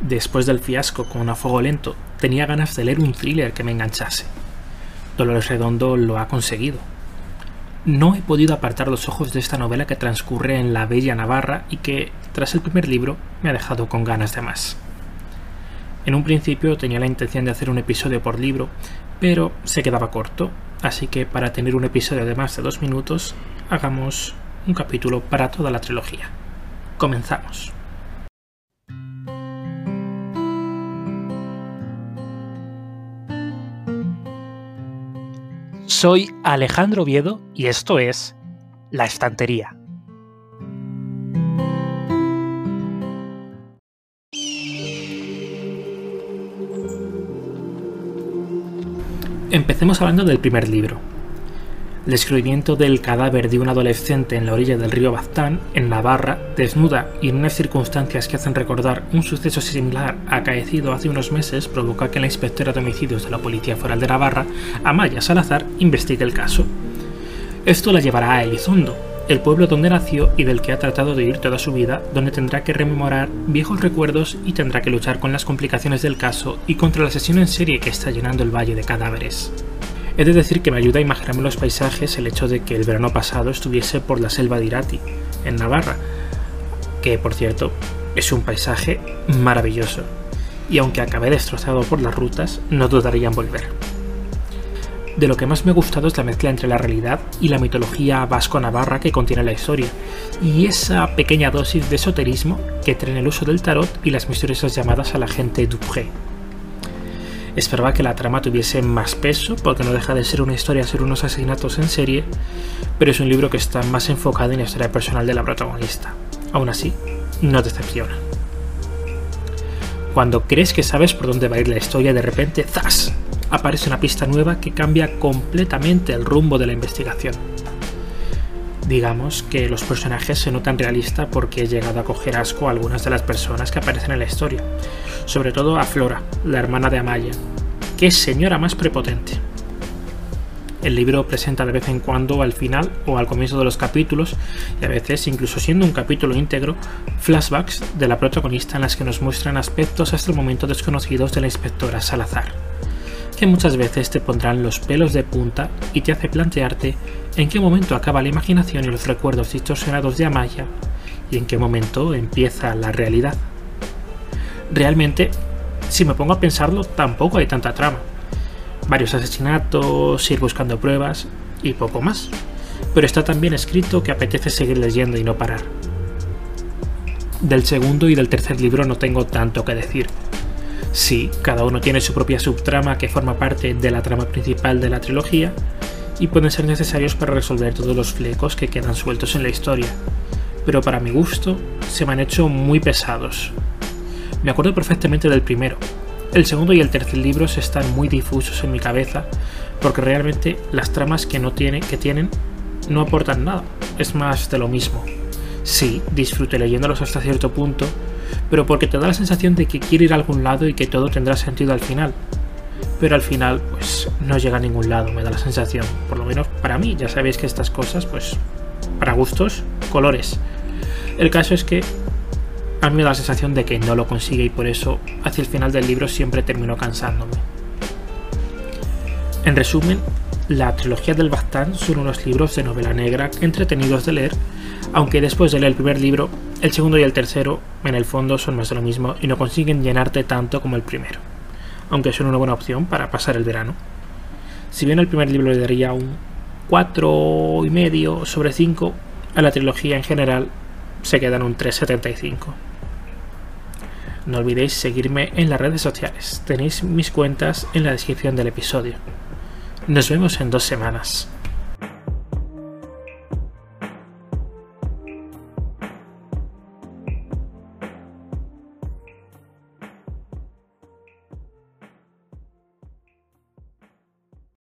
Después del fiasco con A Fuego Lento, tenía ganas de leer un thriller que me enganchase. Dolores Redondo lo ha conseguido. No he podido apartar los ojos de esta novela que transcurre en la bella Navarra y que, tras el primer libro, me ha dejado con ganas de más. En un principio tenía la intención de hacer un episodio por libro, pero se quedaba corto, así que para tener un episodio de más de dos minutos, hagamos un capítulo para toda la trilogía. Comenzamos. Soy Alejandro Viedo y esto es La Estantería. Empecemos hablando del primer libro. El descubrimiento del cadáver de un adolescente en la orilla del río Baztán, en Navarra, desnuda y en unas circunstancias que hacen recordar un suceso similar acaecido hace unos meses, provoca que la inspectora de homicidios de la Policía Foral de Navarra, Amaya Salazar, investigue el caso. Esto la llevará a Elizondo, el pueblo donde nació y del que ha tratado de ir toda su vida, donde tendrá que rememorar viejos recuerdos y tendrá que luchar con las complicaciones del caso y contra el asesino en serie que está llenando el valle de cadáveres. He de decir que me ayuda a imaginarme los paisajes el hecho de que el verano pasado estuviese por la selva de Irati, en Navarra, que por cierto es un paisaje maravilloso, y aunque acabé destrozado por las rutas, no dudaría en volver. De lo que más me ha gustado es la mezcla entre la realidad y la mitología vasco-navarra que contiene la historia, y esa pequeña dosis de esoterismo que trae el uso del tarot y las misteriosas llamadas a la gente Dupré. Esperaba que la trama tuviese más peso, porque no deja de ser una historia sobre unos asesinatos en serie, pero es un libro que está más enfocado en la historia personal de la protagonista. Aún así, no decepciona. Cuando crees que sabes por dónde va a ir la historia, de repente ¡zas! aparece una pista nueva que cambia completamente el rumbo de la investigación. Digamos que los personajes se notan realistas porque he llegado a coger asco a algunas de las personas que aparecen en la historia, sobre todo a Flora, la hermana de Amaya. ¡Qué señora más prepotente! El libro presenta de vez en cuando al final o al comienzo de los capítulos, y a veces, incluso siendo un capítulo íntegro, flashbacks de la protagonista en las que nos muestran aspectos hasta el momento desconocidos de la inspectora Salazar que muchas veces te pondrán los pelos de punta y te hace plantearte en qué momento acaba la imaginación y los recuerdos distorsionados de Amaya y en qué momento empieza la realidad. Realmente, si me pongo a pensarlo, tampoco hay tanta trama. Varios asesinatos, ir buscando pruebas y poco más. Pero está tan bien escrito que apetece seguir leyendo y no parar. Del segundo y del tercer libro no tengo tanto que decir Sí, cada uno tiene su propia subtrama que forma parte de la trama principal de la trilogía y pueden ser necesarios para resolver todos los flecos que quedan sueltos en la historia, pero para mi gusto se me han hecho muy pesados. Me acuerdo perfectamente del primero. El segundo y el tercer libro están muy difusos en mi cabeza porque realmente las tramas que no que tienen no aportan nada, es más de lo mismo. Sí, disfruté leyéndolos hasta cierto punto, pero porque te da la sensación de que quiere ir a algún lado y que todo tendrá sentido al final. Pero al final, pues no llega a ningún lado, me da la sensación. Por lo menos para mí, ya sabéis que estas cosas, pues, para gustos, colores. El caso es que a mí me da la sensación de que no lo consigue y por eso hacia el final del libro siempre termino cansándome. En resumen, la trilogía del Bastán son unos libros de novela negra entretenidos de leer, aunque después de leer el primer libro, el segundo y el tercero en el fondo son más de lo mismo y no consiguen llenarte tanto como el primero, aunque son una buena opción para pasar el verano. Si bien el primer libro le daría un 4,5 sobre 5, a la trilogía en general se quedan un 3,75. No olvidéis seguirme en las redes sociales, tenéis mis cuentas en la descripción del episodio. Nos vemos en dos semanas.